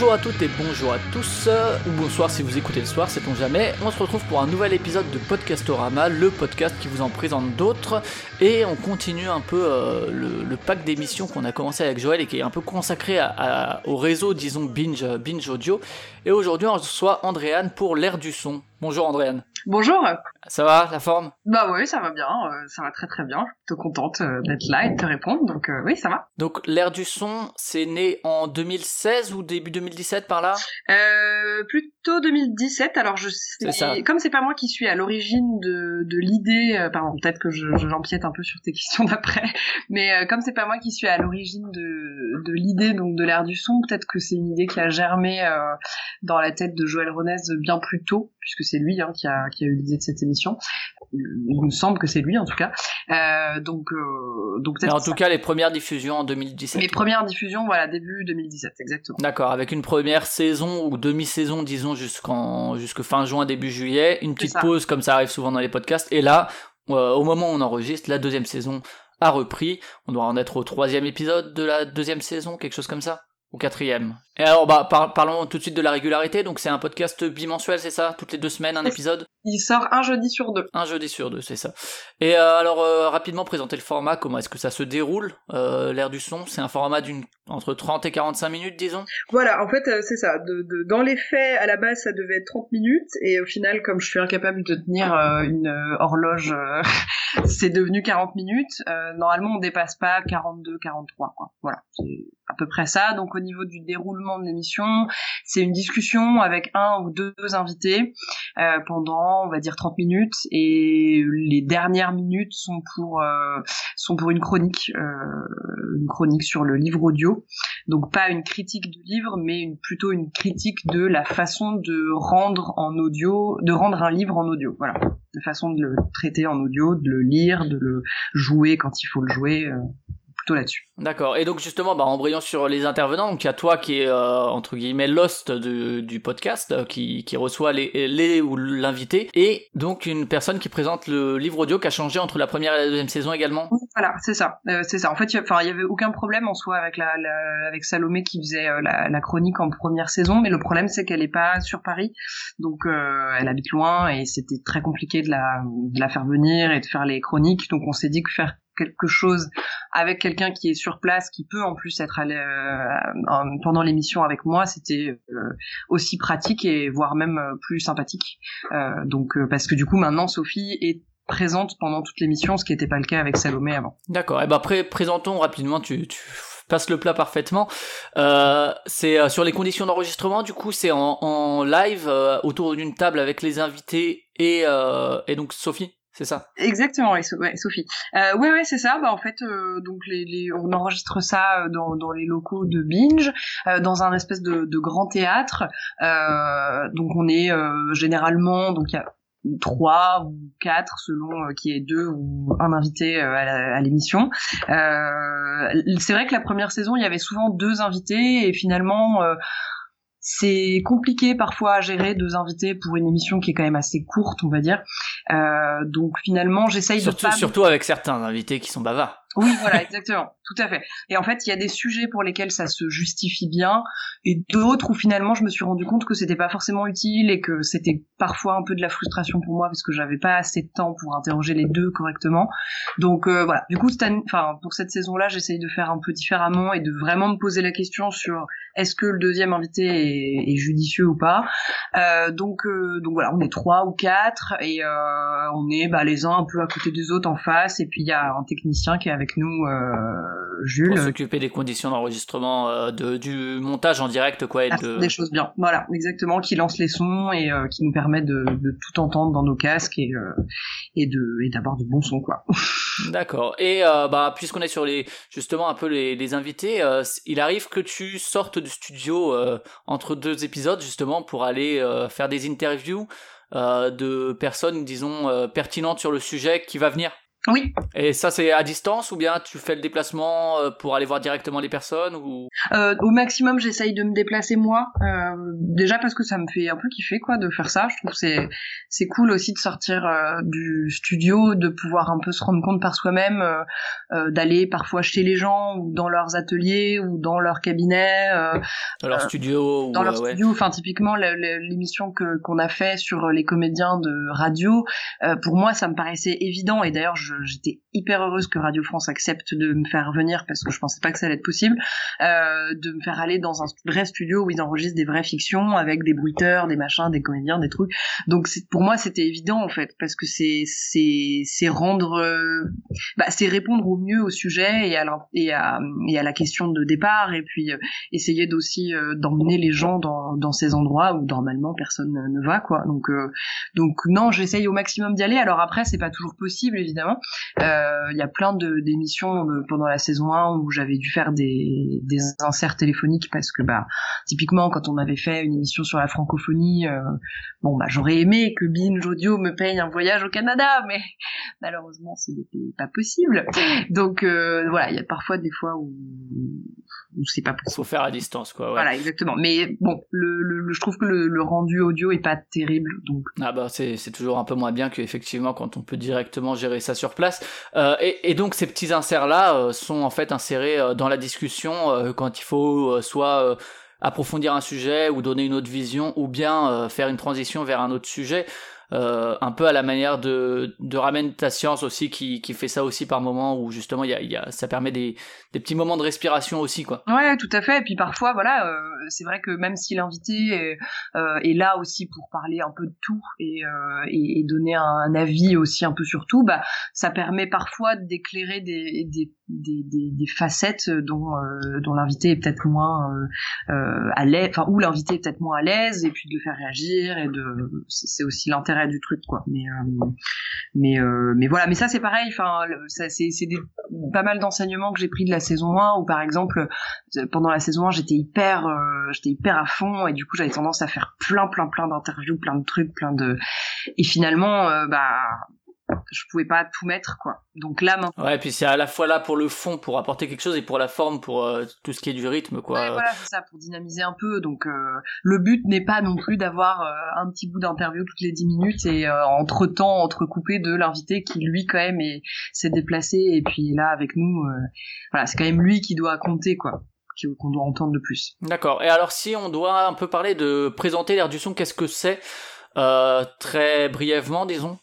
Bonjour à toutes et bonjour à tous, euh, ou bonsoir si vous écoutez le soir, sait-on jamais. On se retrouve pour un nouvel épisode de Podcastorama, le podcast qui vous en présente d'autres, et on continue un peu euh, le, pack d'émissions qu'on a commencé avec Joël et qui est un peu consacré au réseau, disons, Binge, Binge Audio. Et aujourd'hui, on reçoit Andréane pour l'air du son. Bonjour Andréane. Bonjour. Ça va, la forme? Bah oui, ça va bien, euh, ça va très très bien. Je suis contente euh, d'être là et de te répondre, donc euh, oui, ça va. Donc l'air du son, c'est né en 2016 ou début 2017 par là? Euh, plutôt 2017. Alors je ça. sais, comme c'est pas moi qui suis à l'origine de, de l'idée, euh, pardon, peut-être que je, je- j'empiète un peu sur tes questions d'après, mais euh, comme c'est pas moi qui suis à l'origine de, de l'idée donc de l'air du son, peut-être que c'est une idée qui a germé euh, dans la tête de Joël Ronez bien plus tôt, puisque c'est lui hein, qui, a, qui a eu l'idée de cette émission. Il me semble que c'est lui en tout cas. Euh, donc euh, donc Mais peut-être en tout cas, les premières diffusions en 2017. mes premières diffusions, voilà, début 2017, exactement. D'accord, avec une première saison ou demi-saison, disons, jusqu'en jusque fin juin, début juillet, une petite pause comme ça arrive souvent dans les podcasts, et là, euh, au moment où on enregistre, la deuxième saison a repris. On doit en être au troisième épisode de la deuxième saison, quelque chose comme ça Au quatrième. Et alors, bah, par- parlons tout de suite de la régularité. Donc, c'est un podcast bimensuel, c'est ça? Toutes les deux semaines, un épisode? Il sort un jeudi sur deux. Un jeudi sur deux, c'est ça. Et euh, alors, euh, rapidement présenter le format, comment est-ce que ça se déroule euh, L'air du son, c'est un format d'une entre 30 et 45 minutes, disons? Voilà, en fait, euh, c'est ça. De, de- dans les faits, à la base, ça devait être 30 minutes, et au final, comme je suis incapable de tenir une horloge, c'est devenu 40 minutes. Normalement, on dépasse pas 42, 43, quoi. Voilà, c'est à peu près ça. Donc, au niveau du déroulement de l'émission, c'est une discussion avec un ou deux invités euh, on va dire, 30 minutes, et les dernières minutes sont pour euh, sont pour une chronique, euh, une chronique sur le livre audio. Donc pas une critique du livre, mais plutôt une critique de la façon de rendre en audio, de rendre un livre en audio. Voilà, de façon de le traiter en audio, de le lire, de le jouer quand il faut le jouer. euh, plutôt là-dessus. D'accord. Et donc justement, bah, en brillant sur les intervenants, donc il y a toi qui est euh, entre guillemets l'host du podcast, euh, qui, qui reçoit les, les ou l'invité, et donc une personne qui présente le livre audio qui a changé entre la première et la deuxième saison également. Voilà, c'est ça, Euh, c'est ça. En fait, il y a- enfin, il y avait aucun problème en soi avec la, la- avec Salomé qui faisait la, la chronique en première saison, mais le problème c'est qu'elle est pas sur Paris, donc elle habite loin et c'était très compliqué de la, de la faire venir et de faire les chroniques. Donc on s'est dit que faire quelque chose avec quelqu'un qui est sur place, qui peut en plus être allé, euh, en- pendant l'émission avec moi, c'était euh, aussi pratique et voire même euh, plus sympathique. Euh, donc parce que du coup maintenant Sophie est présente pendant toute l'émission, ce qui n'était pas le cas avec Salomé avant. D'accord. Et ben après, présentons rapidement. Tu, passes le plat parfaitement. C'est sur les conditions d'enregistrement. Du coup, c'est en, live autour d'une table avec les invités et et donc Sophie? C'est ça. Exactement, ouais, Sophie. Euh, ouais, ouais, c'est ça. Bah en fait, euh, donc les, on enregistre ça euh, dans, dans les locaux de Binge, euh, dans un espèce de, grand théâtre. Donc on est généralement, donc il y a trois ou quatre selon euh, qui est deux ou un invité à l'émission. C'est vrai que la première saison, il y avait souvent deux invités et finalement. C'est compliqué parfois à gérer deux invités pour une émission qui est quand même assez courte, on va dire. Euh, donc finalement, j'essaye de Surtout, pas. surtout avec certains invités qui sont bavards. Oui, voilà, exactement, tout à fait. Et en fait, il y a des sujets pour lesquels ça se justifie bien, et d'autres où finalement je me suis rendu compte que c'était pas forcément utile et que c'était parfois un peu de la frustration pour moi parce que j'avais pas assez de temps pour interroger les deux correctement. Donc euh, voilà. Du coup, enfin pour cette saison-là, j'essaye de faire un peu différemment et de vraiment me poser la question sur est-ce que le deuxième invité est, judicieux ou pas. Euh, donc euh, donc voilà, on est trois ou quatre et on est bah, les uns un peu à côté des autres en face et puis il y a un technicien qui est avec nous, euh, Pour Jules. s'occuper des conditions d'enregistrement, euh, de, du montage en direct, quoi, et à de... des choses bien. Voilà, exactement, qui lance les sons et euh, qui nous permet de, de tout entendre dans nos casques et, et de et d'avoir du bon son quoi. D'accord. Et bah puisqu'on est sur les justement un peu les, les invités, il arrive que tu sortes du studio entre deux épisodes justement pour aller faire des interviews euh, de personnes disons euh, pertinentes sur le sujet qui va venir. Oui. Et ça, c'est à distance ou bien tu fais le déplacement euh, pour aller voir directement les personnes ou? Euh, Au maximum, j'essaye de me déplacer moi. Euh, déjà parce que ça me fait un peu kiffer quoi de faire ça. Je trouve c'est c'est cool aussi de sortir euh, du studio, de pouvoir un peu se rendre compte par soi-même, euh, d'aller parfois chez les gens ou dans leurs ateliers ou dans leur cabinet. dans leur studio. Dans leur studio. Enfin, typiquement l'émission que qu'on a fait sur les comédiens de radio, pour moi, ça me paraissait évident et d'ailleurs j'étais hyper heureuse que Radio France accepte de me faire venir parce que je pensais pas que ça allait être possible, euh, de me faire aller dans un vrai studio où ils enregistrent des vraies fictions avec des bruiteurs, des machins, des comédiens, des trucs. Donc pour moi c'était évident en fait parce que c'est c'est c'est rendre, euh, bah, c'est répondre au mieux au sujet et à la, question de départ et puis euh, essayer d'aussi euh, d'emmener les gens dans ces endroits où normalement personne ne va quoi. Donc donc non j'essaye au maximum d'y aller. Alors après c'est pas toujours possible évidemment. Il y a plein de d'émissions pendant la saison 1 où j'avais dû faire des, des inserts téléphoniques parce que bah typiquement quand on avait fait une émission sur la francophonie, euh, bon bah j'aurais aimé que Binge Audio me paye un voyage au Canada, mais malheureusement ce n'était pas possible. Donc euh, voilà, il y a parfois des fois où, où c'est pas possible. Faut faire à distance quoi. Ouais. Voilà exactement. Mais bon, le, le, je trouve que le, le, rendu audio est pas terrible donc. Ah bah c'est toujours un peu moins bien qu'effectivement quand on peut directement gérer ça sur place. Euh, et, et, donc ces petits inserts là euh, sont en fait insérés euh, dans la discussion quand il faut soit approfondir un sujet ou donner une autre vision ou bien faire une transition vers un autre sujet. Euh, un peu à la manière de, de Ramène ta science aussi, qui, qui fait ça aussi par moment, où justement y y a, ça permet des, des petits moments de respiration aussi, quoi. Ouais, tout à fait. Et puis parfois, voilà, euh, c'est vrai que même si l'invité est, euh, est, là aussi pour parler un peu de tout et, et, donner un, avis aussi un peu sur tout, bah, ça permet parfois d'éclairer des, des, des, des, facettes dont, dont l'invité est peut-être moins à l'aise, enfin, où l'invité est peut-être moins à l'aise, et puis de le faire réagir, et de, c'est aussi l'intérêt du truc quoi. Mais euh, mais euh, mais voilà. Mais ça c'est pareil. Enfin c'est c'est pas mal d'enseignements que j'ai pris de la saison 1 où par exemple pendant la saison 1 j'étais hyper euh, j'étais hyper à fond et du coup j'avais tendance à faire plein plein plein d'interviews plein de trucs plein de et finalement bah je pouvais pas tout mettre quoi. Donc là maintenant. Ouais, et puis c'est à la fois là pour le fond pour apporter quelque chose et pour la forme pour euh, tout ce qui est du rythme quoi. Ouais, voilà, c'est ça pour dynamiser un peu. Donc euh, le but n'est pas non plus d'avoir euh, un petit bout d'interview toutes les 10 minutes et entre-temps entrecoupé de l'invité qui lui quand même s'est déplacé et puis là avec nous voilà, c'est quand même lui qui doit compter quoi qu'on doit entendre de plus. D'accord. Et alors si on doit un peu parler de présenter l'air du son, qu'est-ce que c'est très brièvement, disons?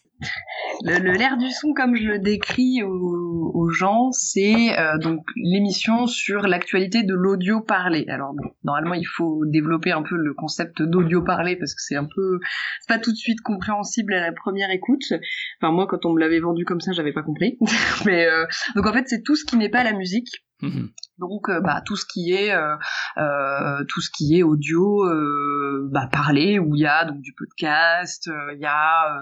Le, l'air du son, comme je le décris aux, gens, c'est euh, donc l'émission sur l'actualité de l'audio parlé. Alors normalement, il faut développer un peu le concept d'audio parlé parce que c'est un peu, c'est pas tout de suite compréhensible à la première écoute. Enfin moi, quand on me l'avait vendu comme ça, j'avais pas compris. Mais euh, donc en fait, c'est tout ce qui n'est pas la musique. Mhm. Donc euh, bah, tout ce qui est euh, euh, tout ce qui est audio bah, parlé où il y a donc du podcast, il y a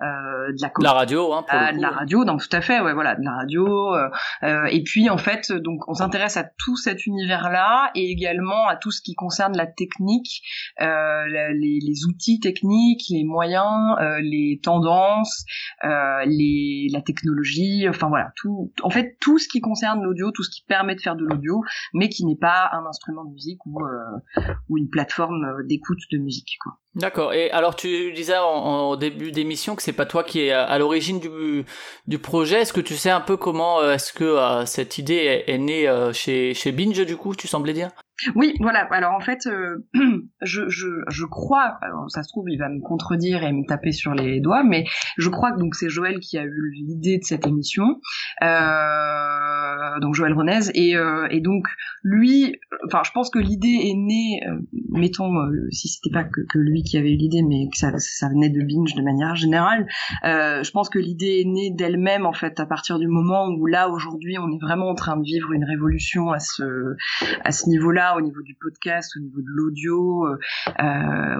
de la, la radio hein, pour de la radio donc tout à fait ouais voilà de la radio et puis en fait donc on s'intéresse à tout cet univers là et également à tout ce qui concerne la technique les, les, outils techniques les moyens les tendances les la technologie enfin voilà tout en fait tout ce qui concerne l'audio tout ce qui permet de faire de l'audio, mais qui n'est pas un instrument de musique ou, euh, ou une plateforme euh, d'écoute de musique. Quoi. D'accord. Et alors tu disais en, début d'émission que c'est pas toi qui est à, l'origine du, du projet. Est-ce que tu sais un peu comment euh, est-ce que cette idée est, née chez, chez Binge du coup Tu semblais dire? Oui, voilà. Alors en fait, je, je, je crois, ça se trouve, il va me contredire et me taper sur les doigts, mais je crois que donc c'est Joël qui a eu l'idée de cette émission. Euh, donc Joël Renez et, euh, et donc lui enfin je pense que l'idée est née euh, mettons si c'était pas que, que, lui qui avait eu l'idée mais que ça, ça venait de Binge de manière générale je pense que l'idée est née d'elle-même en fait à partir du moment où là aujourd'hui on est vraiment en train de vivre une révolution à ce à ce niveau-là au niveau du podcast au niveau de l'audio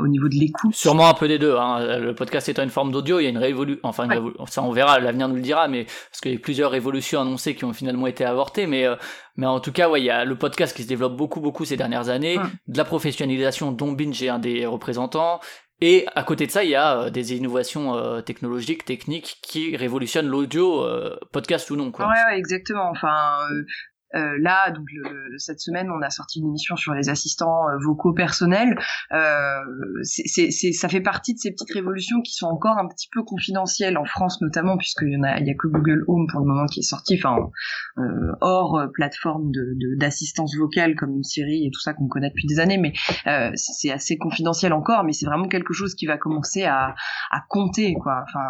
au niveau de l'écoute sûrement un peu des deux hein. le podcast étant une forme d'audio il y a une révolution enfin une ça on verra l'avenir nous le dira mais parce qu'il y a plusieurs révolutions annoncées qui ont finalement été mais euh, mais en tout cas, ouais, il y a le podcast qui se développe beaucoup beaucoup ces dernières années, de la professionnalisation dont Binge est un des représentants, Et à côté de ça, il y a des innovations technologiques, techniques qui révolutionnent l'audio, podcast ou non. Quoi. Ouais, exactement. Enfin, euh, là, donc cette semaine, on a sorti une émission sur les assistants euh, vocaux personnels. Euh, c'est, ça fait partie de ces petites révolutions qui sont encore un petit peu confidentielles en France notamment, puisqu'il y en a, il y a que Google Home pour le moment qui est sorti, enfin euh, hors euh, plateforme de, d'assistance vocale comme Siri et tout ça qu'on connaît depuis des années, mais euh, c'est assez confidentiel encore, mais c'est vraiment quelque chose qui va commencer à, à compter quoi. Enfin,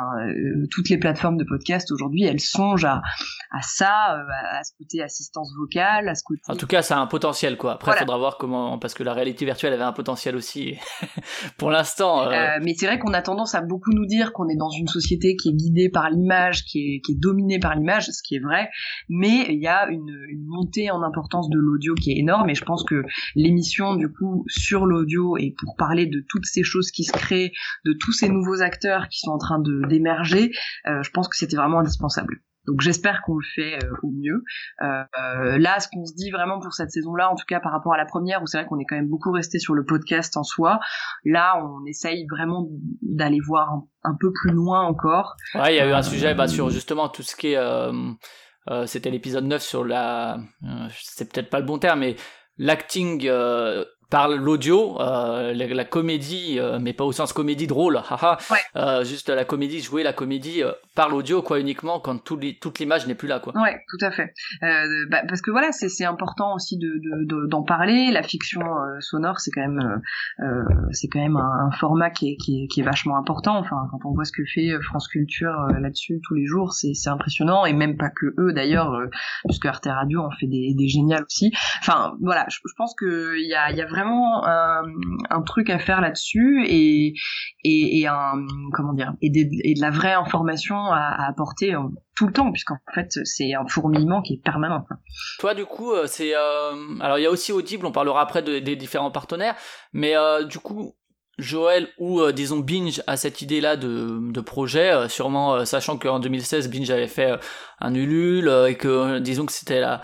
toutes les plateformes de podcast aujourd'hui, elles songent à, à ça, à, à ce côté assistance vocale, à ce côté. En tout cas, ça a un potentiel, quoi. Après, il faudra voir comment, parce que la réalité virtuelle avait un potentiel aussi. Pour l'instant. Euh, euh, mais c'est vrai qu'on a tendance à beaucoup nous dire qu'on est dans une société qui est guidée par l'image, qui est, qui est dominée par l'image, ce qui est vrai. Mais il y a une, une montée en importance de l'audio qui est énorme, et je pense que l'émission, du coup, sur l'audio et pour parler de toutes ces choses qui se créent, de tous ces nouveaux acteurs qui sont en train de d'émerger, euh, je pense que c'était vraiment indispensable. Donc j'espère qu'on le fait euh, au mieux. Euh, là, ce qu'on se dit vraiment pour cette saison-là, en tout cas par rapport à la première, où c'est vrai qu'on est quand même beaucoup resté sur le podcast en soi, là, on essaye vraiment d'aller voir un, peu plus loin encore. Ouais, il y a eu un sujet bah, sur justement tout ce qui est... Euh, c'était l'épisode 9 sur la... c'est peut-être pas le bon terme, mais l'acting par l'audio, euh, la, comédie, euh, mais pas au sens comédie drôle, haha, euh, juste la comédie, jouer la comédie par l'audio, quoi, uniquement quand tout toute l'image n'est plus là, quoi. Ouais, tout à fait. Bah, parce que voilà, c'est important aussi de d'en de, parler. La fiction sonore, c'est quand même c'est quand même un, format qui est, qui est, qui, est, vachement important. Enfin, quand on voit ce que fait France Culture là-dessus tous les jours, c'est impressionnant et même pas que eux d'ailleurs, puisque Arte Radio en fait des, des géniales aussi. Enfin, voilà, je, je pense que il y a, y a vraiment un, truc à faire là-dessus et, et, comment dire et, de la vraie information à, apporter tout le temps puisqu'en fait c'est un fourmillement qui est permanent. Toi du coup euh, c'est euh, alors il y a aussi Audible on parlera après des différents partenaires mais euh, du coup Joël ou disons Binge a cette idée là de, de projet sûrement sachant qu'en 2016 Binge avait fait un Ulule et que disons que c'était la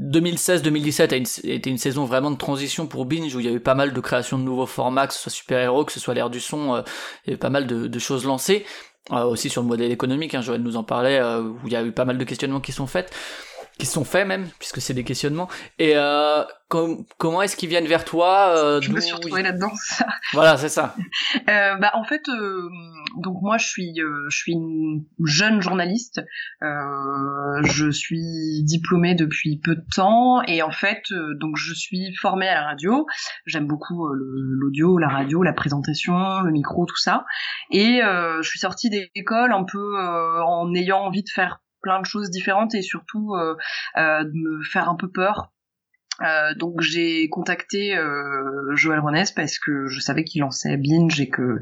2016-2017 a été une saison vraiment de transition pour Binge où il y a eu pas mal de créations de nouveaux formats, que ce soit super-héros, que ce soit l'air du son, euh, il y a eu pas mal de, choses lancées. Euh, aussi sur le modèle économique, hein, Joël nous en parlait, euh, où il y a eu pas mal de questionnements qui sont faits qui sont faits même, puisque c'est des questionnements. Et euh, comment est-ce qu'ils viennent vers toi euh, Je me suis retrouvée là-dedans. voilà, c'est ça. euh, bah en fait, euh, donc moi je suis, je suis une jeune journaliste. Je suis diplômée depuis peu de temps et en fait, donc je suis formée à la radio. J'aime beaucoup l'audio, la radio, la présentation, le micro, tout ça. Et je suis sortie d'école un peu en ayant envie de faire plein de choses différentes et surtout euh, euh, de me faire un peu peur euh, donc j'ai contacté euh, Joël Renès parce que je savais qu'il lançait Binge et que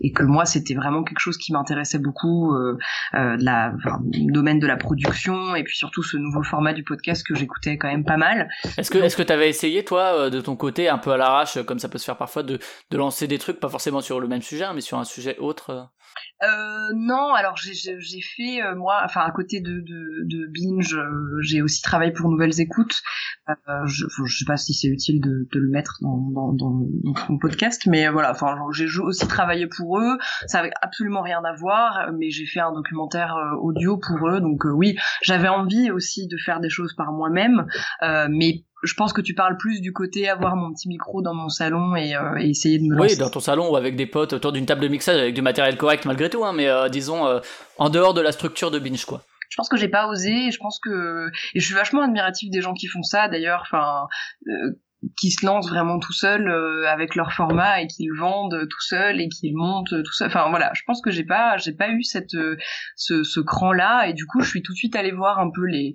et que moi c'était vraiment quelque chose qui m'intéressait beaucoup euh, euh de la enfin, domaine de la production et puis surtout ce nouveau format du podcast que j'écoutais quand même pas mal. Est-ce que est-ce que t'avais essayé toi de ton côté un peu à l'arrache comme ça peut se faire parfois de de lancer des trucs pas forcément sur le même sujet hein, mais sur un sujet autre euh, non, alors j'ai fait euh, moi, enfin à côté de, de, de Binge, euh, j'ai aussi travaillé pour Nouvelles Écoutes. Euh, je, je sais pas si c'est utile de, de, le mettre dans, dans, dans, mon podcast, mais voilà, enfin j'ai aussi travaillé pour eux. Ça avait absolument rien à voir, mais j'ai fait un documentaire audio pour eux, donc oui, j'avais envie aussi de faire des choses par moi-même, mais je pense que tu parles plus du côté avoir mon petit micro dans mon salon et, euh, essayer de me lancer. Oui, dans ton salon ou avec des potes autour d'une table de mixage avec du matériel correct malgré tout, hein, mais euh, disons euh, en dehors de la structure de binge quoi. Je pense que j'ai pas osé. Je pense que et je suis vachement admiratif des gens qui font ça. D'ailleurs, enfin qui se lancent vraiment tout seuls euh, avec leur format et qui le vendent tout seuls et qui le montent tout seul. Enfin voilà, je pense que j'ai pas j'ai pas eu cette euh, ce, cran là et du coup je suis tout de suite allée voir un peu les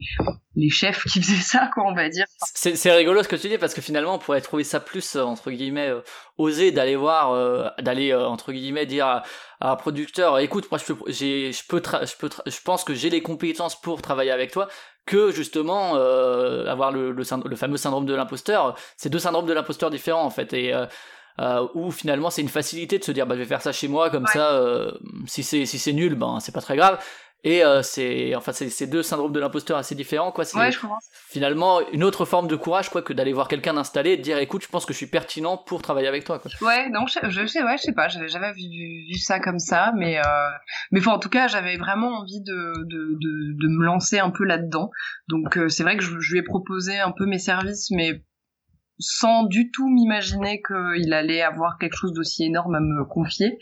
les chefs qui faisaient ça quoi on va dire. C'est rigolo ce que tu dis parce que finalement on pourrait trouver ça plus euh, entre guillemets oser d'aller voir d'aller entre guillemets dire à, un producteur écoute moi je peux je peux je peux je pense que j'ai les compétences pour travailler avec toi que justement euh, avoir le, le, le, fameux syndrome de l'imposteur. C'est deux syndromes de l'imposteur différents en fait. Et euh, euh, où finalement c'est une facilité de se dire bah je vais faire ça chez moi comme ça euh, si c'est si c'est nul ben c'est pas très grave et euh, c'est enfin c'est deux syndromes de l'imposteur assez différents quoi ouais, je comprends. finalement une autre forme de courage quoi que d'aller voir quelqu'un d'installer et de dire écoute je pense que je suis pertinent pour travailler avec toi quoi. ouais donc je, je sais ouais je sais pas j'avais jamais vu, vu, ça comme ça mais euh, mais en tout cas j'avais vraiment envie de, de, de, de me lancer un peu là dedans donc euh, c'est vrai que je, je lui ai proposé un peu mes services mais sans du tout m'imaginer qu'il allait avoir quelque chose d'aussi énorme à me confier.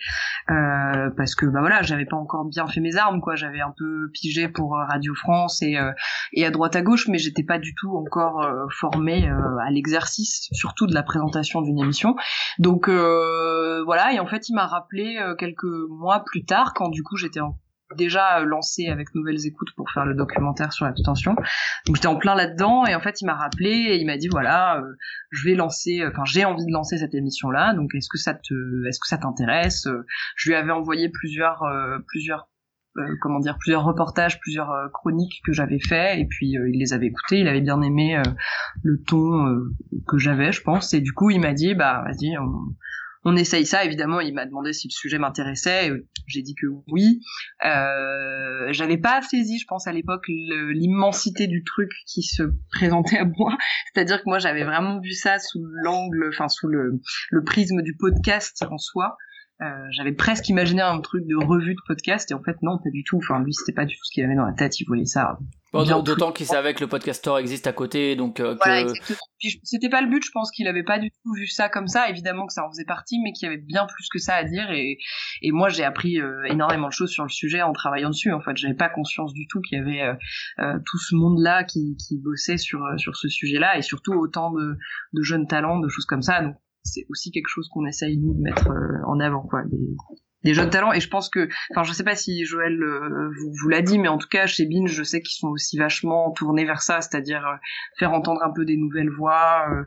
Euh, parce que bah voilà j'avais pas encore bien fait mes armes quoi. J'avais un peu pigé pour euh, Radio France et euh, et à droite à gauche mais j'étais pas du tout encore euh, formée à l'exercice surtout de la présentation d'une émission. Donc voilà. Et en fait il m'a rappelé quelques mois plus tard quand du coup j'étais en déjà lancé avec Nouvelles Écoutes pour faire le documentaire sur l'abstention. Donc j'étais en plein là-dedans et en fait il m'a rappelé et il m'a dit voilà euh, je vais lancer, enfin j'ai envie de lancer cette émission là donc est-ce que ça te, est-ce que ça t'intéresse? Je lui avais envoyé plusieurs euh, plusieurs euh, comment dire plusieurs reportages, plusieurs chroniques que j'avais fait et puis il les avait écoutés, il avait bien aimé le ton que j'avais je pense. Et du coup il m'a dit bah vas-y on on essaye ça. Évidemment, il m'a demandé si le sujet m'intéressait. J'ai dit que oui. Euh, J'avais pas saisi, je pense, à l'époque, l'immensité du truc qui se présentait à moi. C'est-à-dire que moi, j'avais vraiment vu ça sous l'angle, enfin sous le prisme du podcast en soi. Euh, j'avais presque imaginé un truc de revue de podcast et en fait non pas du tout enfin lui c'était pas du tout ce qu'il avait dans la tête il voyait ça D'autant qu'il savait que le podcaster existe à côté, donc euh, voilà. C'était pas le but, je pense qu'il avait pas du tout vu ça comme ça. Évidemment que ça en faisait partie, mais qu'il y avait bien plus que ça à dire. Et, et moi, j'ai appris euh, énormément de choses sur le sujet en travaillant dessus. En fait, j'avais pas conscience du tout qu'il y avait euh, euh tout ce monde-là qui, qui bossait sur sur ce sujet-là, et surtout autant de, de jeunes talents, de choses comme ça. Donc c'est aussi quelque chose qu'on essaye nous de mettre en avant, quoi. Des, des jeunes talents et je pense que enfin je sais pas si Joël euh, vous, vous l'a dit mais en tout cas chez Binge je sais qu'ils sont aussi vachement tournés vers ça c'est-à-dire euh, faire entendre un peu des nouvelles voix euh,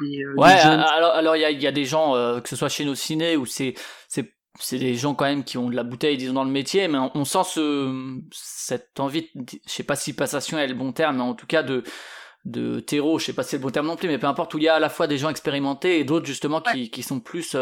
des, ouais alors alors il y a, y a des gens que ce soit chez nos ciné ou c'est c'est c'est des gens quand même qui ont de la bouteille disons dans le métier mais on, sent ce cette envie je sais pas si passation est le bon terme mais en tout cas de de terreau, je sais pas si c'est le bon terme non plus, mais peu importe, où il y a à la fois des gens expérimentés et d'autres justement qui, qui sont plus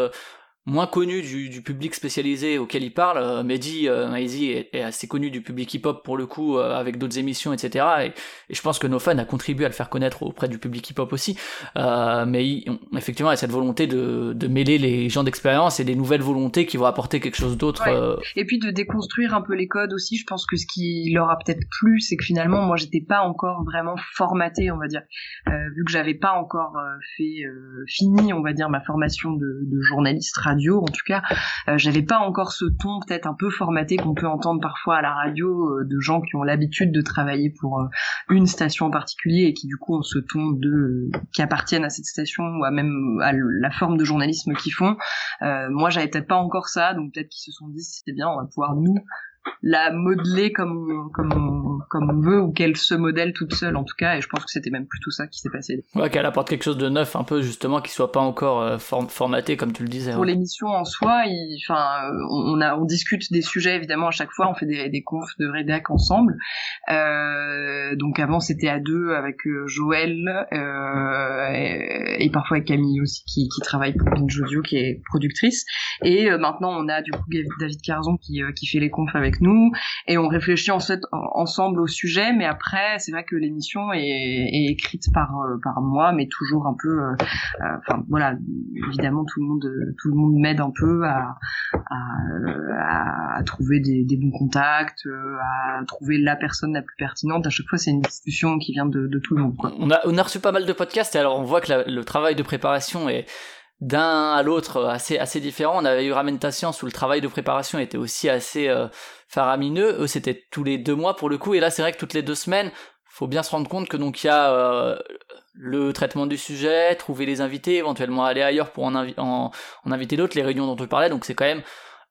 moins connu du, du, public spécialisé auquel il parle. Euh, Mehdi euh, est, est, assez connu du public hip-hop pour le coup, euh, avec d'autres émissions, etc. Et, et, je pense que No Fun a contribué à le faire connaître auprès du public hip-hop aussi. Euh, mais il, effectivement, il y a cette volonté de, de mêler les gens d'expérience et des nouvelles volontés qui vont apporter quelque chose d'autre. Euh. Et puis de déconstruire un peu les codes aussi. Je pense que ce qui leur a peut-être plu, c'est que finalement, moi, j'étais pas encore vraiment formatée, on va dire, vu que j'avais pas encore fait fini, on va dire, ma formation de, de journaliste radio en tout cas euh, j'avais pas encore ce ton peut-être un peu formaté qu'on peut entendre parfois à la radio euh, de gens qui ont l'habitude de travailler pour euh, une station en particulier et qui du coup ont ce ton de qui appartiennent à cette station ou à même à la forme de journalisme qu'ils font. Moi j'avais peut-être pas encore ça donc peut-être qu'ils se sont dit c'est bien on va pouvoir nous la modeler comme on, comme on, comme on veut ou qu'elle se modèle toute seule en tout cas et je pense que c'était même plutôt ça qui s'est passé. Ouais, qu'elle apporte quelque chose de neuf un peu justement qui soit pas encore euh, formaté comme tu le disais. Pour l'émission en soi, enfin on, a on discute des sujets évidemment à chaque fois, on fait des, des confs de rédac ensemble. Euh, donc avant c'était à deux avec euh, Joël euh, et, parfois avec Camille aussi qui, qui travaille pour Binge Audio qui est productrice et euh, maintenant on a du coup David Carzon qui, qui fait les confs avec nous et on réfléchit en fait ensemble au sujet. Mais après, c'est vrai que l'émission est, écrite par euh, par moi, mais toujours un peu. Euh, euh, enfin voilà, évidemment tout le monde tout le monde m'aide un peu à, à, trouver des, bons contacts, à trouver la personne la plus pertinente. À chaque fois, c'est une discussion qui vient de, de tout le monde. Quoi. On a on a reçu pas mal de podcasts et alors on voit que le travail de préparation est d'un à l'autre assez assez différent. On avait eu Ramentation où le travail de préparation était aussi assez euh, faramineux. Eux c'était tous les deux mois pour le coup, et là c'est vrai que toutes les deux semaines, faut bien se rendre compte que donc il y a euh, le traitement du sujet, trouver les invités, éventuellement aller ailleurs pour en, en, en inviter d'autres, les réunions dont tu parlais. Donc c'est quand même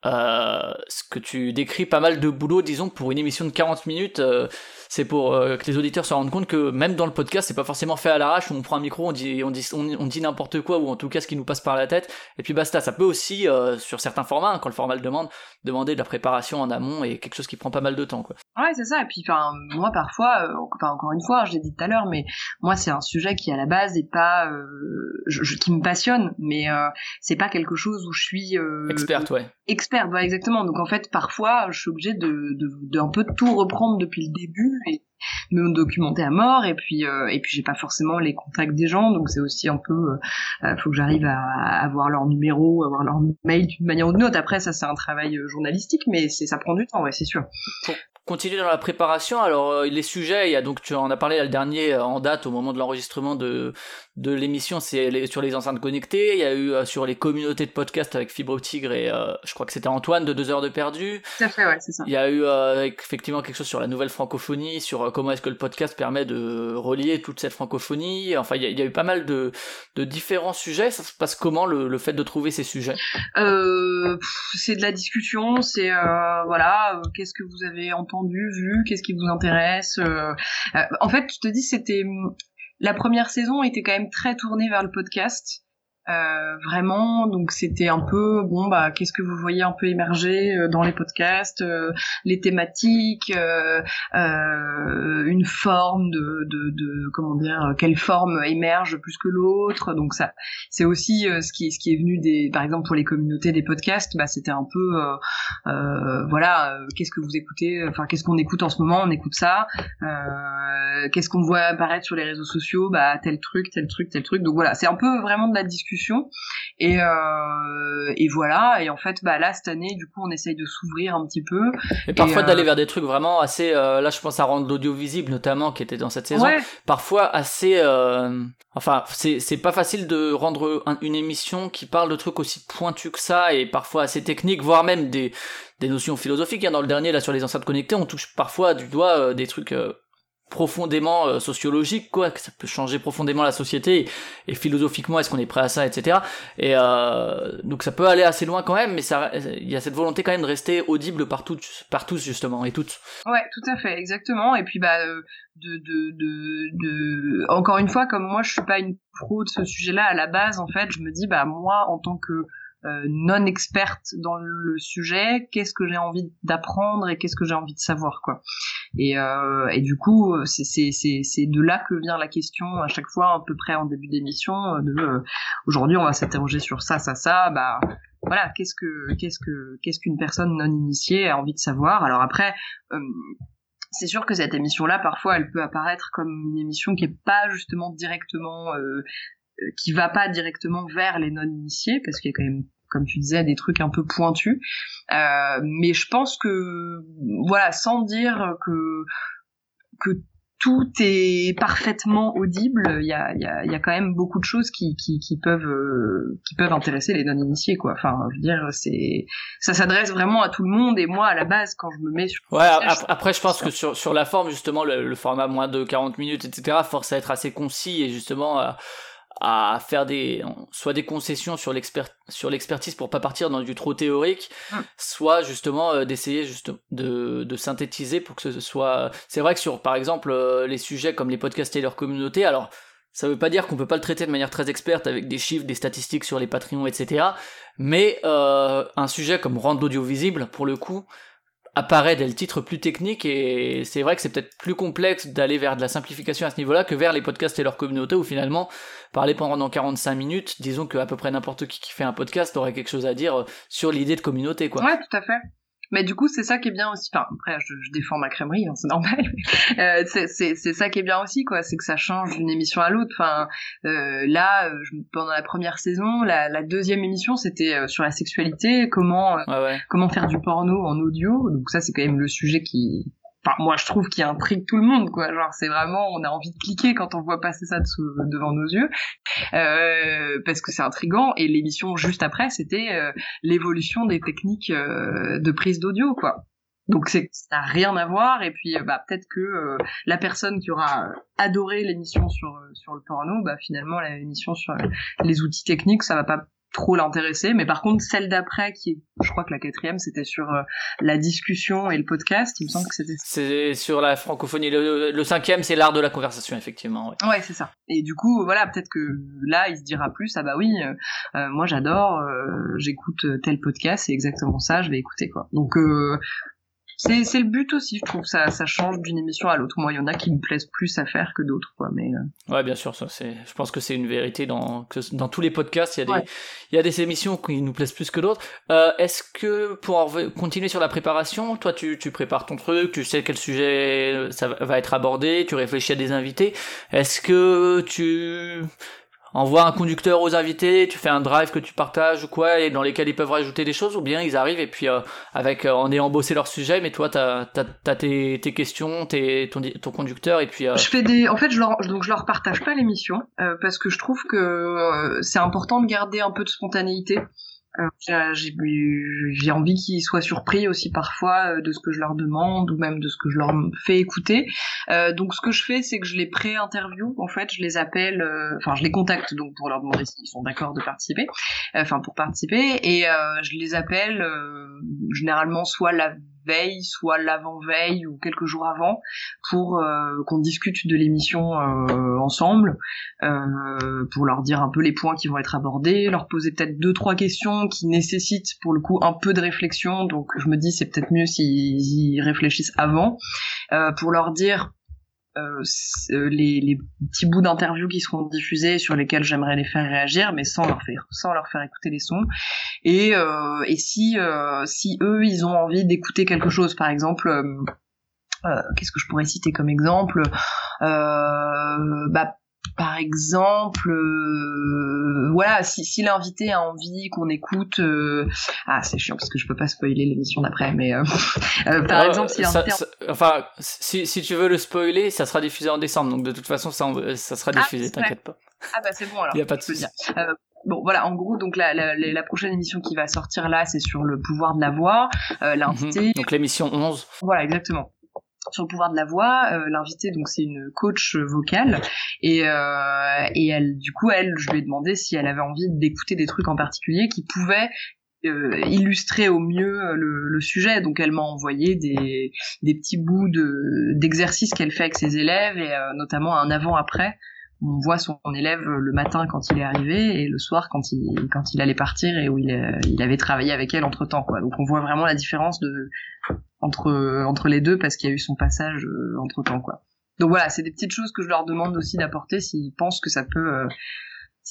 euh, ce que tu décris pas mal de boulot, disons, pour une émission de 40 minutes. Euh, c'est pour euh, que les auditeurs se rendent compte que même dans le podcast, c'est pas forcément fait à l'arrache où on prend un micro, on dit, on dit, on, dit n'importe quoi ou en tout cas ce qui nous passe par la tête et puis basta. Ça peut aussi, euh, sur certains formats, hein, quand le format le demande, demander de la préparation en amont et quelque chose qui prend pas mal de temps, quoi. Ouais, c'est ça. Et puis, enfin, moi parfois, euh, encore une fois, je l'ai dit tout à l'heure, mais moi c'est un sujet qui à la base est pas, je, qui me passionne, mais c'est pas quelque chose où je suis experte, ouais. experte, voilà, exactement. Donc en fait, parfois, je suis obligée de, de, de un peu tout reprendre depuis le début et me documenter à mort. Et puis, euh, et puis j'ai pas forcément les contacts des gens, donc c'est aussi un peu, euh, euh, faut que j'arrive à, avoir leur numéro, avoir leur mail d'une manière ou d'une autre. Après, ça c'est un travail journalistique, mais c'est ça prend du temps, ouais, c'est sûr continuer dans la préparation. Alors euh, les sujets, il y a donc tu en as parlé le dernier euh, en date au moment de l'enregistrement de de l'émission, c'est sur les enceintes connectées. Il y a eu euh, sur les communautés de podcast avec Fibre Tigre et je crois que c'était Antoine de deux heures de perdu. Tout à fait, ouais, c'est ça. Il y a eu effectivement quelque chose sur la nouvelle francophonie, sur comment est-ce que le podcast permet de relier toute cette francophonie. Enfin, il y a, il y a eu pas mal de de différents sujets. Ça se passe comment le, le fait de trouver ces sujets? C'est de la discussion. C'est voilà, qu'est-ce que vous avez entendu vu, qu'est-ce qui vous intéresse. Euh, euh, en fait, je te dis, c'était la première saison était quand même très tournée vers le podcast. Euh, vraiment, donc c'était un peu bon bah qu'est-ce que vous voyez un peu émerger euh, dans les podcasts, euh, les thématiques, euh, une forme de, de, de, comment dire, quelle forme émerge plus que l'autre. Donc ça, c'est aussi ce qui ce qui est venu des, par exemple pour les communautés des podcasts, bah c'était un peu voilà qu'est-ce que vous écoutez, enfin qu'est-ce qu'on écoute en ce moment, on écoute ça. qu'est-ce qu'on voit apparaître sur les réseaux sociaux, bah tel truc, tel truc, tel truc. Donc voilà, c'est un peu vraiment de la discussion et, euh, et voilà. Et en fait, bah là cette année, du coup, on essaye de s'ouvrir un petit peu. Et parfois d'aller euh, vers des trucs vraiment assez. Euh, là, je pense à rendre l'audio visible notamment, qui était dans cette saison. Parfois assez. Enfin, c'est c'est pas facile de rendre une émission qui parle de trucs aussi pointus que ça et parfois assez techniques, voire même des des notions philosophiques. Hein. Dans le dernier, là, sur les enceintes connectées, on touche parfois du doigt des trucs profondément euh, sociologique quoi que ça peut changer profondément la société et, philosophiquement est-ce qu'on est prêt à ça etc et euh, donc ça peut aller assez loin quand même mais il y a cette volonté quand même de rester audible par tous par tous justement et toutes. Ouais tout à fait exactement. Et puis bah euh, de, de, de, encore une fois comme moi je suis pas une pro de ce sujet là à la base en fait je me dis bah moi en tant que non experte dans le sujet, qu'est-ce que j'ai envie d'apprendre et qu'est-ce que j'ai envie de savoir quoi. Et, euh, et du coup, c'est de là que vient la question à chaque fois, à peu près en début d'émission, euh, de euh, aujourd'hui on va s'interroger sur ça, ça, ça, bah voilà, qu'est-ce que qu'est-ce que qu'est-ce qu'une personne non initiée a envie de savoir? Alors après. c'est sûr que cette émission-là, parfois, elle peut apparaître comme une émission qui est pas justement directement qui va pas directement vers les non-initiés, parce qu'il y a quand même, comme tu disais, des trucs un peu pointus. Euh, mais je pense que, voilà, sans dire que que tout est parfaitement audible. Il y a, y, a, y a quand même beaucoup de choses qui, qui, qui peuvent euh, qui peuvent intéresser les non initiés quoi. Enfin, je veux dire, c'est ça s'adresse vraiment à tout le monde. Et moi, à la base, quand je me mets sur ouais, après, je pense que sur sur la forme justement, le, format moins de 40 minutes, etc. force à être assez concis et justement. Euh, à faire des soit des concessions sur l'expert sur l'expertise pour pas partir dans du trop théorique hum. soit justement euh, d'essayer juste de, de synthétiser pour que ce soit c'est vrai que sur par exemple euh, les sujets comme les podcasts et leur communauté alors ça veut pas dire qu'on peut pas le traiter de manière très experte avec des chiffres, des statistiques sur les Patreons, etc. Mais euh, un sujet comme rendre l'audiovisible, pour le coup, apparaît dès le titre plus technique et c'est vrai que c'est peut-être plus complexe d'aller vers de la simplification à ce niveau-là que vers les podcasts et leur communauté où finalement parler pendant 45 minutes, disons que à peu près n'importe qui qui fait un podcast aurait quelque chose à dire sur l'idée de communauté quoi. Ouais, tout à fait. Mais du coup, c'est ça qui est bien aussi. Enfin, après, je, je défends ma crèmerie, hein, c'est normal. euh, c'est ça qui est bien aussi, quoi. C'est que ça change d'une émission à l'autre. Enfin, euh, là, euh, je, pendant la première saison, la, la deuxième émission, c'était euh, sur la sexualité, comment euh, comment faire du porno en audio. Donc ça, c'est quand même le sujet qui enfin moi je trouve qu'il intrigue tout le monde quoi. Genre c'est vraiment on a envie de cliquer quand on voit passer ça devant nos yeux. Euh, parce que c'est intrigant. Et l'émission juste après c'était euh, l'évolution des techniques euh, de prise d'audio quoi. Donc c'est ça n'a rien à voir. Et puis bah peut-être que la personne qui aura adoré l'émission sur sur le porno bah finalement l'émission sur les outils techniques ça va pas trop l'intéresser. Mais par contre, celle d'après, qui est, je crois que la quatrième, c'était sur euh, la discussion et le podcast. Il me semble que c'était. C'est sur la francophonie. Le, cinquième, c'est l'art de la conversation, effectivement. Ouais, ouais c'est ça. Et du coup, voilà, peut-être que là, il se dira plus. Ah bah oui, euh, euh, moi j'adore, j'écoute tel podcast, c'est exactement ça, je vais écouter quoi. Donc c'est c'est le but aussi je trouve. Ça ça change d'une émission à l'autre. Moi il y en a qui me plaisent plus à faire que d'autres quoi mais euh. ouais bien sûr ça c'est je pense que c'est une vérité dans dans tous les podcasts. Il y a des il y a des émissions qui nous plaisent plus que d'autres. Euh, est-ce que pour continuer sur la préparation toi tu tu prépares ton truc tu sais quel sujet ça va être abordé tu réfléchis à des invités. Est-ce que tu envoie un conducteur aux invités, tu fais un drive que tu partages ou quoi, et dans lesquels ils peuvent rajouter des choses, ou bien ils arrivent et puis euh, avec euh, en ayant bossé leur sujet, mais toi t'as as, tes, tes questions, tes, ton, ton conducteur et puis. Euh, je fais des, en fait je leur donc je leur partage pas l'émission parce que je trouve que c'est important de garder un peu de spontanéité. Euh, j'ai envie qu'ils soient surpris aussi parfois euh, de ce que je leur demande ou même de ce que je leur fais écouter. Euh, donc ce que je fais, c'est que je les pré-interview. En fait, je les appelle, euh, enfin je les contacte donc pour leur demander s'ils sont d'accord de participer, enfin pour participer, et je les appelle généralement soit la veille, soit l'avant-veille ou quelques jours avant, pour euh, qu'on discute de l'émission euh, ensemble, euh, pour leur dire un peu les points qui vont être abordés, leur poser peut-être deux trois questions qui nécessitent pour le coup un peu de réflexion. Donc je me dis c'est peut-être mieux s'ils y réfléchissent avant, pour leur dire les, les, petits bouts d'interviews qui seront diffusés sur lesquels j'aimerais les faire réagir mais sans leur faire sans leur faire écouter les sons. Et euh, et si euh, si eux ils ont envie d'écouter quelque chose par exemple euh, qu'est-ce que je pourrais citer comme exemple? Bah par exemple, euh, voilà, si, si l'invité a envie qu'on écoute, euh, ah c'est chiant parce que je peux pas spoiler l'émission d'après, mais euh, par exemple, si l'invité, enfin, si, si tu veux le spoiler, ça sera diffusé en décembre, donc de toute façon, ça, ça sera ah, diffusé, t'inquiète pas. Ah bah c'est bon alors. Il y a pas de souci. Bon voilà, en gros, donc la, la, la, prochaine émission qui va sortir là, c'est sur le pouvoir de la voix, l'invité. Mhm. donc l'émission 11. Voilà, exactement sur le pouvoir de la voix. Euh, L'invité, donc c'est une coach vocale, et, euh, et elle, du coup, elle, je lui ai demandé si elle avait envie d'écouter des trucs en particulier qui pouvaient euh, illustrer au mieux le, sujet. Donc elle m'a envoyé des, des petits bouts de d'exercices qu'elle fait avec ses élèves et notamment un avant-après on voit son élève le matin quand il est arrivé et le soir quand il quand il allait partir et où il, il avait travaillé avec elle entre temps quoi. Donc on voit vraiment la différence de entre entre les deux parce qu'il y a eu son passage euh, entre temps quoi. Donc voilà, c'est des petites choses que je leur demande aussi d'apporter s'ils pensent que ça peut euh,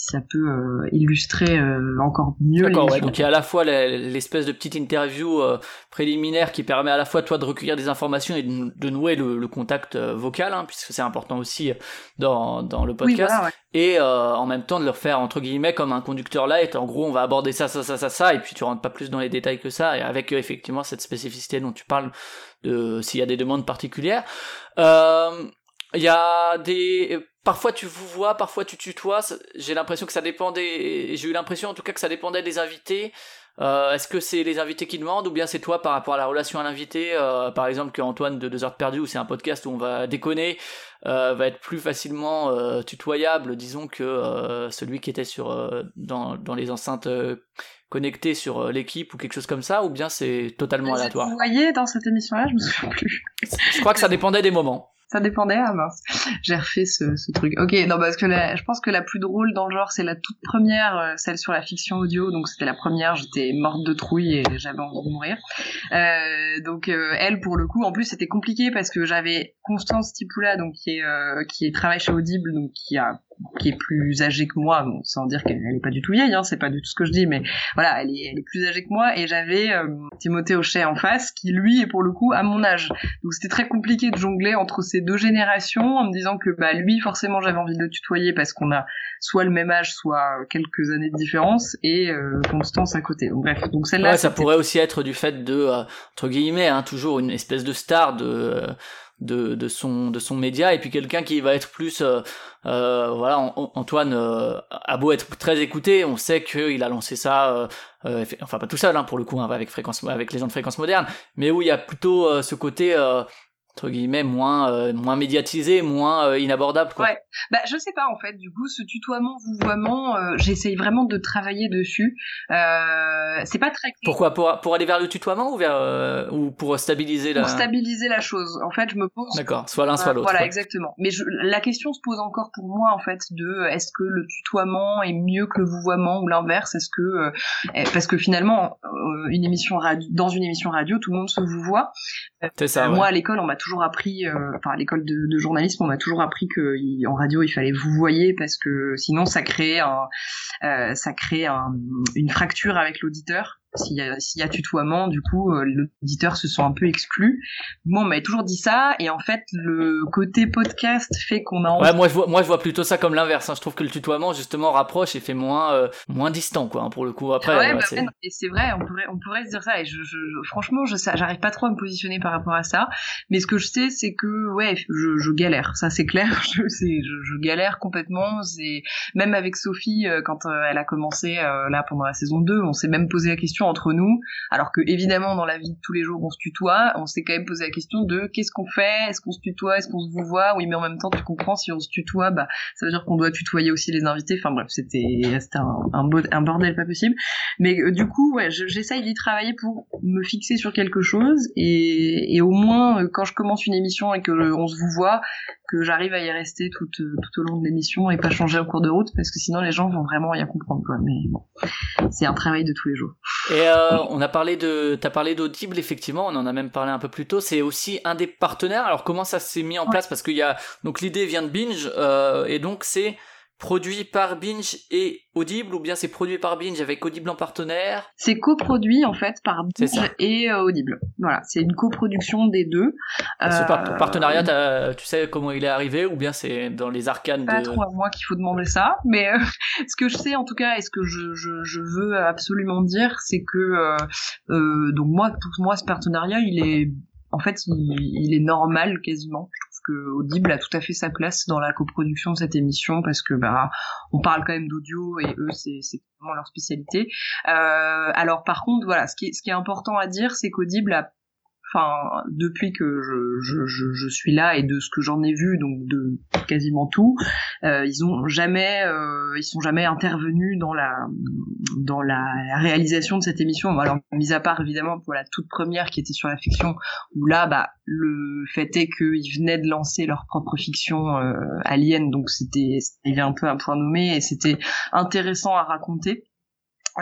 ça peut euh, illustrer euh, encore mieux. D'accord, ouais, donc il y a à la fois l'espèce de petite interview euh, préliminaire qui permet à la fois toi de recueillir des informations et de, nouer le, contact vocal, hein, puisque c'est important aussi dans, dans le podcast, et en même temps de leur faire entre guillemets comme un conducteur light. En gros, on va aborder ça, ça, ça, ça, ça, et puis tu rentres pas plus dans les détails que ça, et avec effectivement cette spécificité dont tu parles de s'il y a des demandes particulières. Il y a des parfois tu vous vois, parfois tu tutoies. J'ai l'impression que ça dépendait. J'ai eu l'impression en tout cas que ça dépendait des invités. Euh, Est-ce que c'est les invités qui demandent ou bien c'est toi par rapport à la relation à l'invité? Euh, Par exemple, que Antoine de 2 heures de perdu, où c'est un podcast où on va déconner, euh, va être plus facilement tutoyable, disons, que celui qui était sur dans, dans les enceintes connectées sur l'équipe ou quelque chose comme ça, ou bien c'est totalement aléatoire? Vous voyez dans cette émission-là, je me souviens plus. je crois que ça dépendait des moments ça dépendait ah mince. J'ai refait ce, ce, truc. Ok non parce que je pense que la plus drôle dans le genre c'est la toute première euh, celle sur la fiction audio. Donc c'était la première j'étais morte de trouille et j'avais envie de mourir. Euh, donc euh, elle pour le coup en plus c'était compliqué parce que j'avais Constance Tipoula donc qui est euh, qui travaille chez Audible donc qui a qui est plus âgée que moi, bon, sans dire qu'elle est pas du tout vieille, hein, c'est pas du tout ce que je dis, mais voilà, elle est, elle est plus âgée que moi, et j'avais euh, Timothée Hochet en face, qui lui est pour le coup à mon âge. Donc c'était très compliqué de jongler entre ces deux générations, en me disant que bah lui forcément j'avais envie de le tutoyer parce qu'on a soit le même âge, soit quelques années de différence, et euh, Constance à côté. Donc bref, donc celle-là. Ouais, ça pourrait aussi être du fait de euh, entre guillemets, hein, toujours une espèce de star de de, de son de son média et puis quelqu'un qui va être plus euh, euh voilà Antoine euh, a beau être très écouté on sait qu'il a lancé ça euh, enfin pas tout seul hein, pour le coup hein, avec fréquence avec les gens de fréquence moderne mais où il y a plutôt ce côté entre guillemets moins euh, moins médiatisé, moins euh, inabordable quoi. Ouais. Bah je sais pas en fait. Du coup, ce tutoiement, vouvoiement, euh, j'essaye vraiment de travailler dessus. Euh, c'est pas très. Pourquoi? Pour pour aller vers le tutoiement ou vers ou pour stabiliser la. Pour stabiliser la chose. En fait, je me pose. D'accord. Soit l'un soit l'autre. Voilà, exactement. Mais je, la question se pose encore pour moi en fait de est-ce que le tutoiement est mieux que le vouvoiement ou l'inverse? Est-ce que eh, parce que finalement une émission radio, dans une émission radio, tout le monde se vouvoie. C'est ça. Moi à l'école, on m'a toujours appris, euh, enfin à l'école de, de, journalisme, on m'a toujours appris que en radio il fallait vous voyez parce que sinon ça crée un, euh, ça crée un, une fracture avec l'auditeur. S'il y, a, s'il y a tutoiement, du coup, euh, l'auditeur se sent un peu exclu. Moi, on m'avait toujours dit ça, et en fait, le côté podcast fait qu'on a. Ouais, moi je vois, moi je vois plutôt ça comme l'inverse. Hein. Je trouve que le tutoiement justement rapproche et fait moins, euh, moins distant, quoi. Hein, pour le coup, après. Ouais, bah, c'est... et c'est vrai, on pourrait, on pourrait se dire ça. Et je, je, franchement, je, j'arrive pas trop à me positionner par rapport à ça. Mais ce que je sais, c'est que ouais, je, galère. Ça, c'est clair. Je, c'est, je, je galère complètement. C'est même avec Sophie euh, quand elle a commencé là pendant la saison 2, on s'est même posé la question entre nous, alors que évidemment dans la vie de tous les jours on se tutoie, on s'est quand même posé la question de qu'est-ce qu'on fait, est-ce qu'on se tutoie, est-ce qu'on se vous voit, oui mais en même temps tu comprends si on se tutoie, bah ça veut dire qu'on doit tutoyer aussi les invités, enfin bref c'était un, un, bordel pas possible, mais euh, du coup ouais j'essaye d'y travailler pour me fixer sur quelque chose et, au moins euh, quand je commence une émission et que on se vous voit, que j'arrive à y rester tout, euh, tout au long de l'émission et pas changer en cours de route parce que sinon les gens vont vraiment rien comprendre quoi. Mais bon, c'est un travail de tous les jours. Et euh, on a parlé de, t'as parlé d'Audible effectivement, on en a même parlé un peu plus tôt. C'est aussi un des partenaires. Alors comment ça s'est mis en place? Parce qu'il y a donc l'idée vient de Binge euh, et donc c'est produit par Binge et Audible ou bien c'est produit par Binge avec Audible en partenaire? C'est coproduit en fait par Binge et euh, Audible. Voilà, c'est une coproduction des deux. Ce euh, partenariat, tu sais comment il est arrivé ou bien c'est dans les arcanes Pas de... trop à moi qu'il faut demander ça, mais euh, ce que je sais en tout cas et ce que je, je, je veux absolument dire, c'est que donc moi pour moi ce partenariat il est en fait il, il est normal quasiment. Je Audible a tout à fait sa place dans la coproduction de cette émission parce que bah on parle quand même d'audio et eux c'est vraiment leur spécialité. Euh, alors par contre voilà ce qui ce qui est important à dire c'est qu'Audible a enfin depuis que je, je, je, je, suis là et de ce que j'en ai vu donc de quasiment tout euh, ils ont jamais euh, ils sont jamais intervenus dans la dans la réalisation de cette émission. Alors mis à part évidemment pour la toute première qui était sur la fiction où là bah le fait est qu'ils venaient de lancer leur propre fiction euh, Alien donc c'était il un peu un point nommé et c'était intéressant à raconter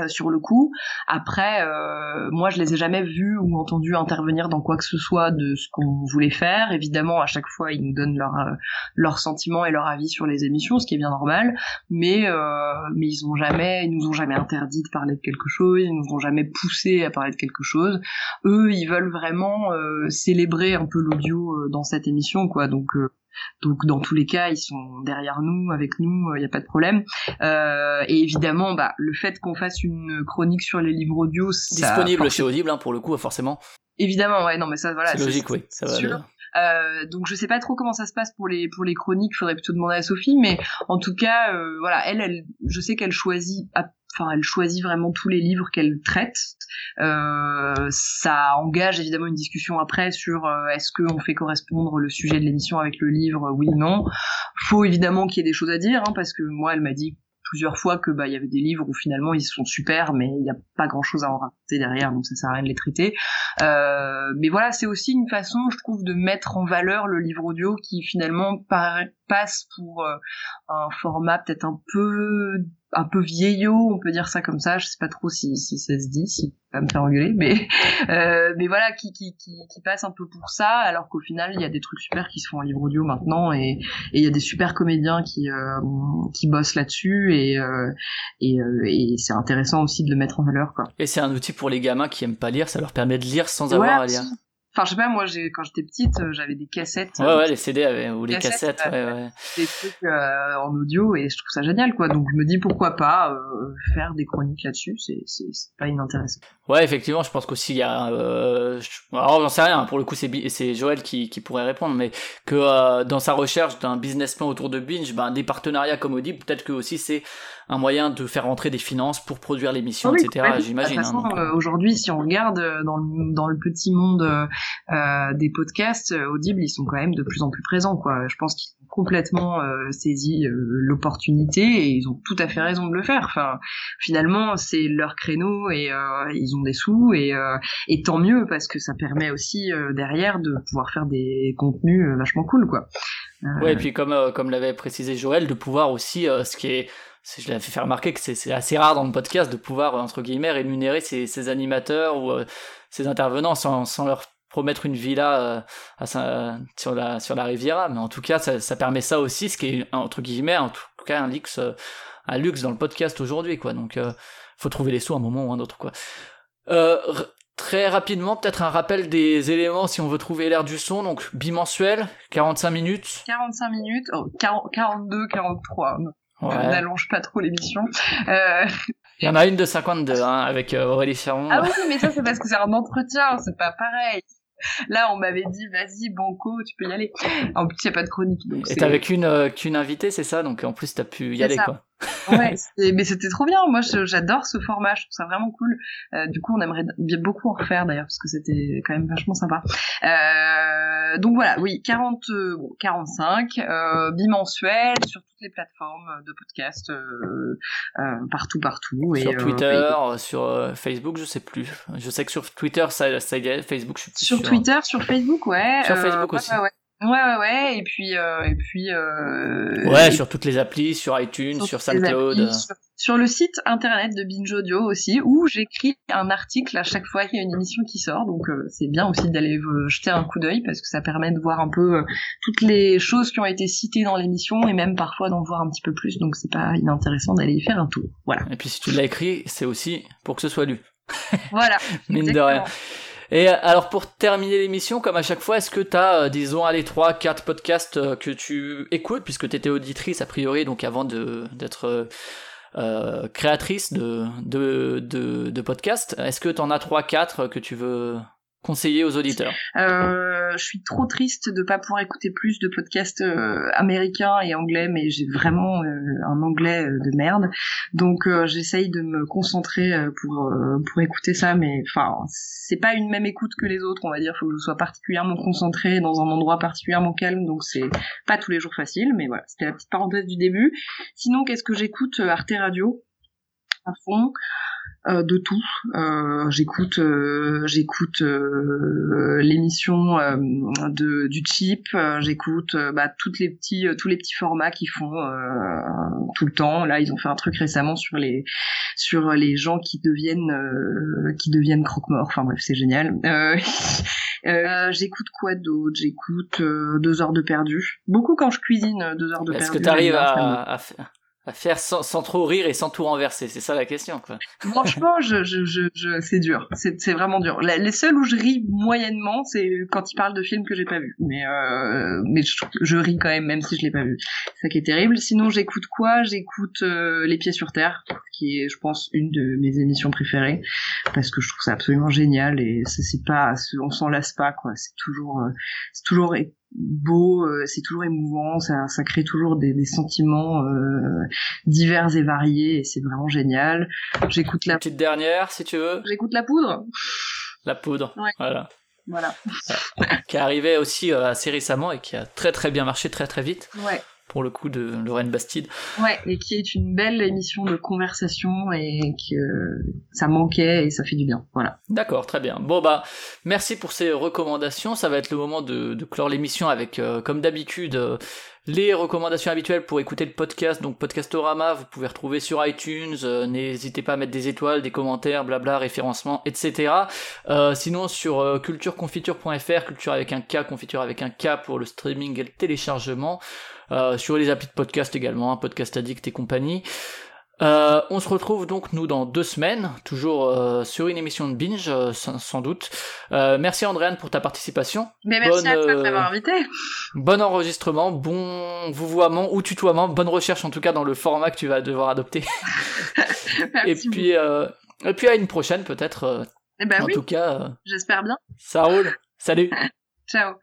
euh, sur le coup. Après, euh, moi, je les ai jamais vus ou entendus intervenir dans quoi que ce soit de ce qu'on voulait faire. Évidemment, à chaque fois, ils nous donnent leurs euh, leurs sentiments et leur avis sur les émissions, ce qui est bien normal. Mais euh, mais ils ont jamais, ils nous ont jamais interdit de parler de quelque chose. Ils nous ont jamais poussé à parler de quelque chose. Eux, ils veulent vraiment célébrer un peu l'audio dans cette émission, quoi. Donc donc dans tous les cas, ils sont derrière nous, avec nous, il euh, n'y a pas de problème. Euh, et évidemment, bah, le fait qu'on fasse une chronique sur les livres audio, disponible chez Audible hein, pour le coup, forcément. Évidemment, ouais, non, mais ça, voilà. C'est logique, oui. Ça va euh, donc je sais pas trop comment ça se passe pour les pour les chroniques, faudrait plutôt demander à Sophie, mais en tout cas, euh, voilà, elle, elle, je sais qu'elle choisit enfin elle choisit vraiment tous les livres qu'elle traite. Euh, ça engage évidemment une discussion après sur euh, est-ce qu'on fait correspondre le sujet de l'émission avec le livre, oui ou non. Faut évidemment qu'il y ait des choses à dire, hein, parce que moi elle m'a dit plusieurs fois que bah il y avait des livres où finalement ils sont super mais il n'y a pas grand chose à en raconter derrière donc ça sert à rien de les traiter euh, mais voilà c'est aussi une façon je trouve de mettre en valeur le livre audio qui finalement passe pour euh, un format peut-être un peu un peu vieillot, on peut dire ça comme ça. Je sais pas trop si, si ça se dit, si va me faire engueuler, mais euh, mais voilà, qui, qui, qui, qui, passe un peu pour ça, alors qu'au final il y a des trucs super qui se font en livre audio maintenant, et il y a des super comédiens qui euh, qui bossent là-dessus, et euh, et, euh, et c'est intéressant aussi de le mettre en valeur, quoi. Et c'est un outil pour les gamins qui aiment pas lire, ça leur permet de lire sans avoir à lire. Enfin, je sais pas, moi, quand j'étais petite, euh, j'avais des cassettes. Ouais, ouais, les CD ou les cassettes, ouais, ouais. Des trucs euh, en audio et je trouve ça génial, quoi. Donc, je me dis pourquoi pas euh, faire des chroniques là-dessus, c'est, pas inintéressant. Ouais, effectivement, je pense qu'aussi il y a. Euh, alors, j'en sais rien. Pour le coup, c'est, c'est Joël qui, qui pourrait répondre, mais que dans sa recherche d'un business plan autour de Binge, ben des partenariats comme Audible, peut-être que aussi c'est un moyen de faire rentrer des finances pour produire l'émission, etc. J'imagine. Hein, aujourd'hui, si on regarde dans le, dans le petit monde des podcasts, Audible, ils sont quand même de plus en plus présents. Quoi. Je pense qu'ils ont complètement saisi l'opportunité et ils ont tout à fait raison de le faire. Enfin, finalement, c'est leur créneau et ils ont des sous et, et tant mieux parce que ça permet aussi derrière de pouvoir faire des contenus vachement cool, quoi. Ouais, et puis comme comme l'avait précisé Joël, de pouvoir aussi, ce qui est je l'ai fait remarquer que c'est assez rare dans le podcast de pouvoir, entre guillemets, rémunérer ces, animateurs ou euh, ces intervenants sans, leur promettre une villa euh, sur, la, Riviera. Mais en tout cas, ça, permet ça aussi, ce qui est, entre guillemets, en tout cas, un luxe, euh, un luxe dans le podcast aujourd'hui, quoi. Donc, euh, faut trouver les sous à un moment ou un autre, quoi. très rapidement, peut-être un rappel des éléments si on veut trouver l'air du son. Donc, bimensuel, 45 minutes. 45 minutes, oh, 42, 43. Ouais. N'allonge pas trop l'émission. Euh... Il y en a une de 52 hein, avec euh, Aurélie Ferron. Ah oui, mais ça c'est parce que c'est un entretien, c'est pas pareil. Là, on m'avait dit, vas-y, Banco, tu peux y aller. En plus, il n'y a pas de chronique. Donc Et t'avais qu'une euh, qu'une invitée, c'est ça? Donc en plus, t'as pu y aller, quoi. Ouais, mais c'était trop bien. Moi, j'adore ce format. Je trouve ça vraiment cool. Euh, du coup, on aimerait bien beaucoup en refaire d'ailleurs, parce que c'était quand même vachement sympa. Euh, donc voilà, oui, 40, euh, bon, 45, euh, bimensuel sur toutes les plateformes de podcast, partout, partout. Sur Twitter, sur Facebook, je sais plus. Je sais que sur Twitter, ça, ça y est. Facebook, je suis plus Sur Twitter, sur Facebook, ouais. Sur Facebook aussi. Ouais, ouais. Ouais, ouais, ouais, et puis, euh, et puis. Euh, ouais, sur toutes les applis, sur iTunes, sur, SoundCloud. sur, le site internet de Binge Audio aussi, où j'écris un article à chaque fois qu'il y a une émission qui sort. Donc euh, c'est bien aussi d'aller jeter un coup d'œil parce que ça permet de voir un peu toutes les choses qui ont été citées dans l'émission et même parfois d'en voir un petit peu plus. Donc c'est pas inintéressant d'aller y faire un tour. Voilà. Et puis si tu l'as écrit, c'est aussi pour que ce soit lu. voilà. Mine de rien. Et alors pour terminer l'émission, comme à chaque fois, est-ce que tu as, euh, disons, les 3, 4 podcasts euh, que tu écoutes, puisque tu étais auditrice a priori, donc avant d'être euh, créatrice de, de, de, de podcasts, est-ce que tu en as 3, 4 que tu veux conseiller aux auditeurs euh, Je suis trop triste de pas pouvoir écouter plus de podcasts euh, américains et anglais, mais j'ai vraiment euh, un anglais euh, de merde. Donc j'essaye de me concentrer pour pour écouter ça, mais enfin c'est pas une même écoute que les autres, on va dire. Faut que je sois particulièrement concentré dans un endroit particulièrement calme, donc c'est pas tous les jours facile. Mais voilà, c'était la petite parenthèse du début. Sinon, qu'est-ce que j'écoute Arte Radio? À fond. Euh, de tout. Euh, j'écoute, euh, j'écoute l'émission de du chip. j'écoute bah, toutes les petits, tous les petits formats qu'ils font tout le temps. Là, ils ont fait un truc récemment sur les sur les gens qui deviennent qui deviennent croque-morts. Enfin bref, c'est génial. j'écoute quoi d'autre? J'écoute deux heures de perdu. Beaucoup quand je cuisine, deux heures de perdu. Est-ce que tu arrives à, à, à faire sans, trop rire et sans tout renverser C'est ça la question, quoi. Franchement, je, je, je, c'est dur. C'est, vraiment dur. les seuls où je ris moyennement, c'est quand ils parlent de films que j'ai pas vus. Mais, euh, mais je, ris quand même, même si je l'ai pas vu. Ça qui est terrible. Sinon, j'écoute quoi? J'écoute euh, Les Pieds sur Terre, qui est, je pense, une de mes émissions préférées, parce que je trouve ça absolument génial et c'est pas, on s'en lasse pas, quoi. C'est toujours, euh, c'est toujours beau, euh, c'est toujours émouvant, ça, ça crée toujours des, des sentiments euh, divers et variés et c'est vraiment génial. J'écoute la petite dernière si tu veux. J'écoute la poudre. La poudre. Voilà. Voilà. qui est arrivé aussi euh, assez récemment et qui a très très bien marché très très vite. Ouais pour le coup de Lorraine Bastide. Ouais, et qui est une belle émission de conversation et que ça manquait et ça fait du bien. Voilà. D'accord, très bien. Bon bah merci pour ces recommandations. Ça va être le moment de, de clore l'émission avec, euh, comme d'habitude, euh, les recommandations habituelles pour écouter le podcast. Donc Podcastorama, vous pouvez retrouver sur iTunes. Euh, n'hésitez pas à mettre des étoiles, des commentaires, blabla, référencement, etc. sinon sur cultureconfiture.fr, culture avec un K, confiture avec un K pour le streaming et le téléchargement. Euh, sur les applis de podcast également, un Podcast Addict et compagnie. Euh, on se retrouve donc nous dans deux semaines, toujours euh, sur une émission de binge, sans, doute. merci Andréane pour ta participation. Mais merci à toi de m'avoir invité. Bon enregistrement, bon vouvoiement ou tutoiement, bonne recherche en tout cas dans le format que tu vas devoir adopter. et puis et puis à une prochaine peut-être. Eh ben en tout cas. J'espère bien. Ça roule. Salut. Ciao.